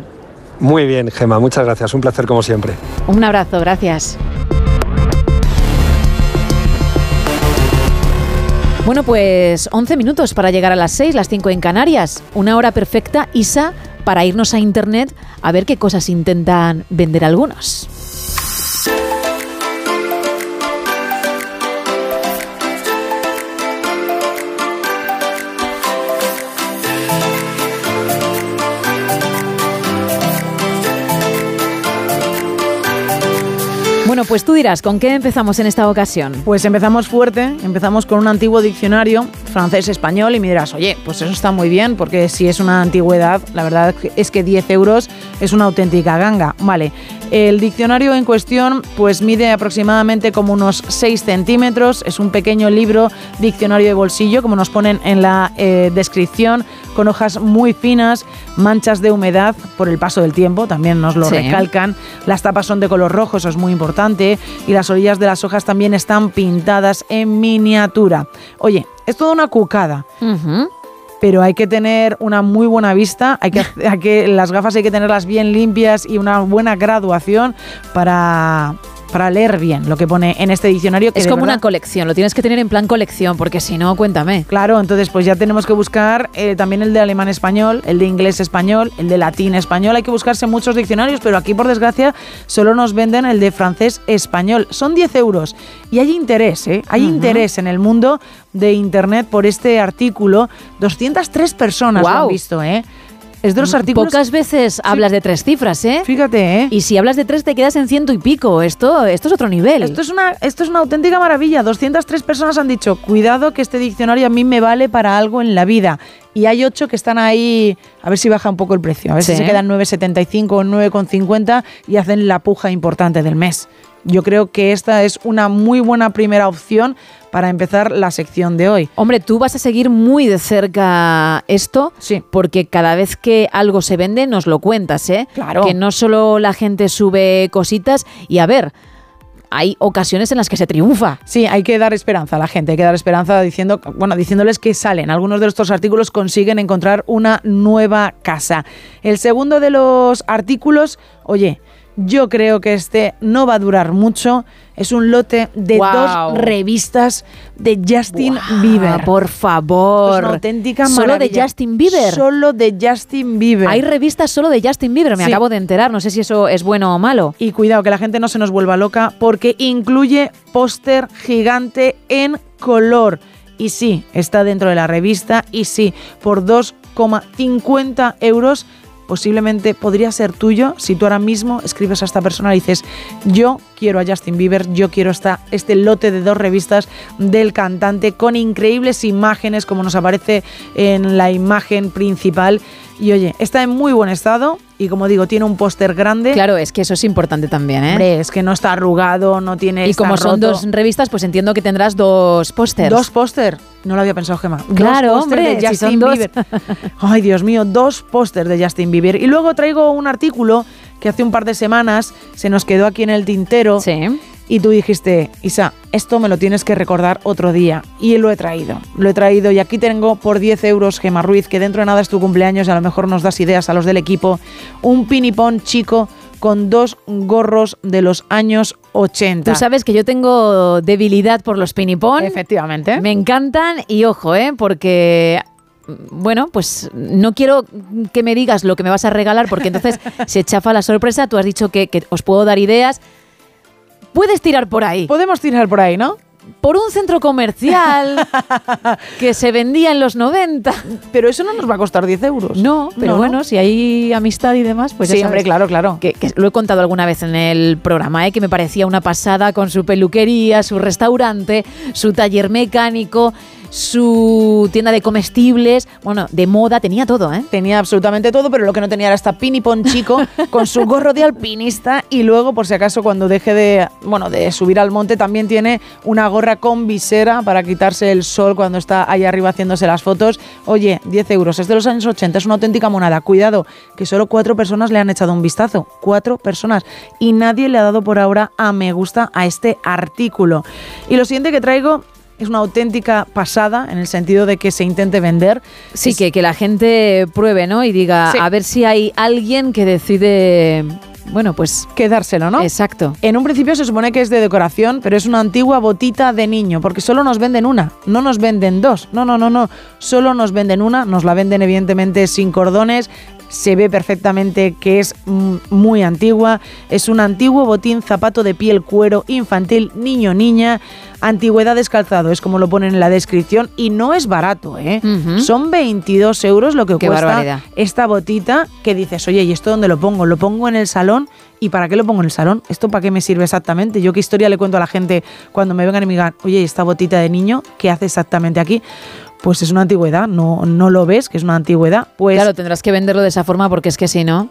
Muy bien, Gema, muchas gracias, un placer como siempre. Un abrazo, gracias. Bueno, pues 11 minutos para llegar a las 6, las 5 en Canarias. Una hora perfecta, Isa, para irnos a Internet a ver qué cosas intentan vender algunos. Bueno, pues tú dirás, ¿con qué empezamos en esta ocasión? Pues empezamos fuerte, empezamos con un antiguo diccionario francés-español y me dirás, oye, pues eso está muy bien, porque si es una antigüedad, la verdad es que 10 euros es una auténtica ganga. Vale, el diccionario en cuestión pues mide aproximadamente como unos 6 centímetros, es un pequeño libro, diccionario de bolsillo, como nos ponen en la eh, descripción, con hojas muy finas, manchas de humedad por el paso del tiempo, también nos lo recalcan, las tapas son de color rojo, eso es muy importante, y las orillas de las hojas también están pintadas en miniatura. Oye, es toda una cucada pero hay que tener una muy buena vista, hay que, hay que, las gafas hay que tenerlas bien limpias y una buena graduación para, para leer bien lo que pone en este diccionario. es como una colección, lo tienes que tener en plan colección, porque si no, cuéntame. Claro, entonces pues ya tenemos que buscar eh, también el de alemán-español, el de inglés-español, el de latín-español. Hay que buscarse muchos diccionarios, pero aquí por desgracia solo nos venden el de francés-español. Son 10 euros y hay interés, ¿eh? Hay interés en el mundo de Internet por este artículo. 203 personas lo han visto, ¿eh? Es de los artículos. Pocas veces hablas de tres cifras, ¿eh? Fíjate, ¿eh? Y si hablas de tres te quedas en ciento y pico. Esto, esto es otro nivel. Esto es, una, esto es una auténtica maravilla. 203 personas han dicho, cuidado que este diccionario a mí me vale para algo en la vida. Y hay ocho que están ahí, a ver si baja un poco el precio. A ver si se quedan 9,75 o 9,50 y hacen la puja importante del mes. Yo creo que esta es una muy buena primera opción para empezar la sección de hoy. Hombre, tú vas a seguir muy de cerca esto, sí. porque cada vez que algo se vende nos lo cuentas, ¿eh? Claro. Que no solo la gente sube cositas y a ver, hay ocasiones en las que se triunfa. Sí, hay que dar esperanza a la gente, hay que dar esperanza diciendo, bueno, diciéndoles que salen. Algunos de estos artículos consiguen encontrar una nueva casa. El segundo de los artículos, oye, yo creo que este no va a durar mucho. Es un lote de dos revistas de Justin Bieber. Por favor. Es una auténtica Solo de Justin Bieber. Solo de Justin Bieber. Hay revistas solo de Justin Bieber, me acabo de enterar. No sé si eso es bueno o malo. Y cuidado, que la gente no se nos vuelva loca porque incluye póster gigante en color. Y sí, está dentro de la revista. Y sí, por 2,50 euros posiblemente podría ser tuyo si tú ahora mismo escribes a esta persona y dices, yo quiero a Justin Bieber, yo quiero esta, este lote de dos revistas del cantante con increíbles imágenes como nos aparece en la imagen principal. Y oye, está en muy buen estado y como digo, tiene un póster grande. Claro, es que eso es importante también, ¿eh? Hombre, es que no está arrugado, no tiene. Y como son dos revistas, pues entiendo que tendrás dos pósters. Dos póster. No lo había pensado, Gemma. Claro, hombre, de Justin Bieber. Ay, Dios mío, dos pósters de Justin Bieber. Y luego traigo un artículo que hace un par de semanas se nos quedó aquí en el tintero. Sí y tú dijiste, Isa, esto me lo tienes que recordar otro día. Y lo he traído, lo he traído. Y aquí tengo por 10 euros, Gemma Ruiz, que dentro de nada es tu cumpleaños y a lo mejor nos das ideas a los del equipo, un pinipón chico con dos gorros de los años 80. Tú sabes que yo tengo debilidad por los pinipón. Efectivamente. Me encantan y ojo, ¿eh? porque bueno, pues no quiero que me digas lo que me vas a regalar porque entonces se chafa la sorpresa. Tú has dicho que, que, os puedo dar ideas puedes tirar por ahí. Podemos tirar por ahí, ¿no? Por un centro comercial que se vendía en los 90. Pero eso no nos va a costar 10 euros. No, pero bueno, si hay amistad y demás, pues sí, hombre, claro, claro. Que, lo he contado alguna vez en el programa, ¿eh? que me parecía una pasada con su peluquería, su restaurante, su taller mecánico su tienda de comestibles, bueno, de moda, tenía todo, ¿eh? Tenía absolutamente todo, pero lo que no tenía era esta pinipón chico con su gorro de alpinista y luego, por si acaso, cuando deje de, bueno, de subir al monte, también tiene una gorra con visera para quitarse el sol cuando está ahí arriba haciéndose las fotos. Oye, 10 euros, es de los años 80, es una auténtica monada. Cuidado, que solo cuatro personas le han echado un vistazo. Cuatro personas. Y nadie le ha dado por ahora a me gusta a este artículo. Y lo siguiente que traigo es una auténtica pasada en el sentido de que se intente vender. Sí, que, que la gente pruebe, ¿no? Y diga, a ver si hay alguien que decide bueno, pues quedárselo, ¿no? Exacto. En un principio se supone que es de decoración, pero es una antigua botita de niño, porque solo nos venden una, no nos venden dos. No, no, no, no. Solo nos venden una, nos la venden evidentemente sin cordones se ve perfectamente que es muy antigua. Es un antiguo botín zapato de piel cuero infantil niño-niña. Antigüedad descalzado, es como lo ponen en la descripción, y no es barato, ¿eh? Son 22 euros lo que cuesta esta botita que dices, oye, ¿y esto dónde lo pongo? ¿Lo pongo en el salón? ¿Y para qué lo pongo en el salón? ¿Esto para qué me sirve exactamente? Yo qué historia le cuento a la gente cuando me vengan y me digan, oye, esta botita de niño, ¿qué hace exactamente aquí? Pues es una antigüedad, no, no lo ves, que es una antigüedad. Pues claro, tendrás que venderlo de esa forma porque es que si no...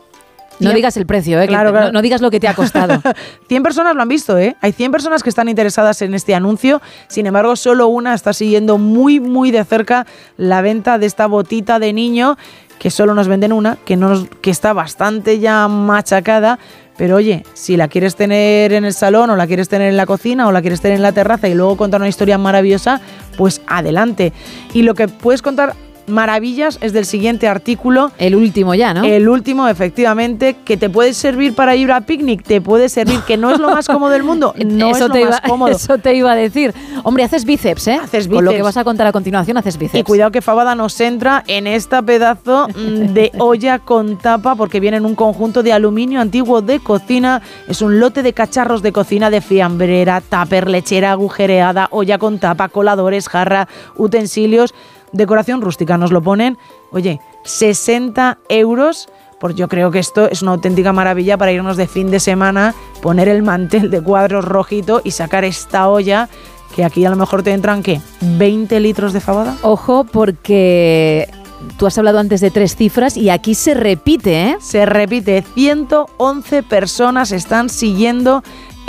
No digas el precio, ¿eh? Claro, No, digas lo que te ha costado. 100 personas lo han visto, ¿eh? Hay 100 personas que están interesadas en este anuncio. Sin embargo, solo una está siguiendo muy, muy de cerca la venta de esta botita de niño, que solo nos venden una, que, nos, que está bastante ya machacada. Pero oye, si la quieres tener en el salón o la quieres tener en la cocina o la quieres tener en la terraza y luego contar una historia maravillosa, pues adelante. Y lo que puedes contar maravillas es del siguiente artículo. El último ya, ¿no? El último, efectivamente, que te puede servir para ir a picnic, te puede servir, que no es lo más cómodo del mundo, no eso es te lo más cómodo. Eso te iba a decir. Hombre, haces bíceps, ¿eh? Haces bíceps. Con lo que vas a contar a continuación, haces bíceps. Y cuidado que Fabada nos entra en esta pedazo mm, de olla con tapa, porque viene en un conjunto de aluminio antiguo de cocina. Es un lote de cacharros de cocina de fiambrera, tupper, lechera agujereada, olla con tapa, coladores, jarra, utensilios decoración rústica, nos lo ponen, oye, 60 euros. Pues yo creo que esto es una auténtica maravilla para irnos de fin de semana, poner el mantel de cuadros rojito y sacar esta olla que aquí a lo mejor te entran, ¿qué? ¿20 litros de fabada? Ojo, porque tú has hablado antes de tres cifras y aquí se repite, ¿eh? Se repite. 111 personas están siguiendo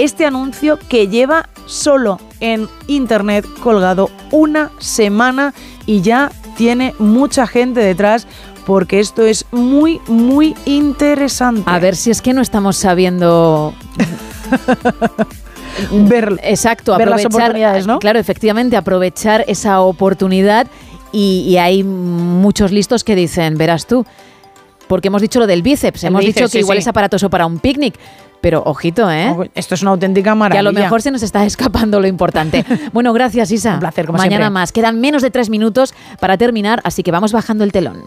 este anuncio que lleva solo en internet colgado una semana y ya tiene mucha gente detrás porque esto es muy, muy interesante. A ver si es que no estamos sabiendo... ver, Exacto, ver las oportunidades, ¿no? Claro, efectivamente, aprovechar esa oportunidad y, hay muchos listos que dicen, verás tú, porque hemos dicho lo del bíceps, hemos dicho que igual es aparatoso para un picnic, pero ojito, ¿eh? Esto es una auténtica maravilla. Que a lo mejor se nos está escapando lo importante. bueno, gracias, Isa. Un placer, como Mañana más. Quedan menos de tres minutos para terminar, así que vamos bajando el telón.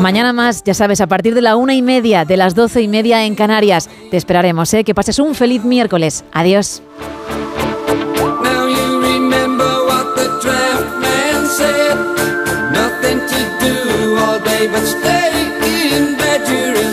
Mañana más, ya sabes, a partir de la una y media, de las doce y media en Canarias. Te esperaremos, ¿eh? Que pases un feliz miércoles. Adiós. Now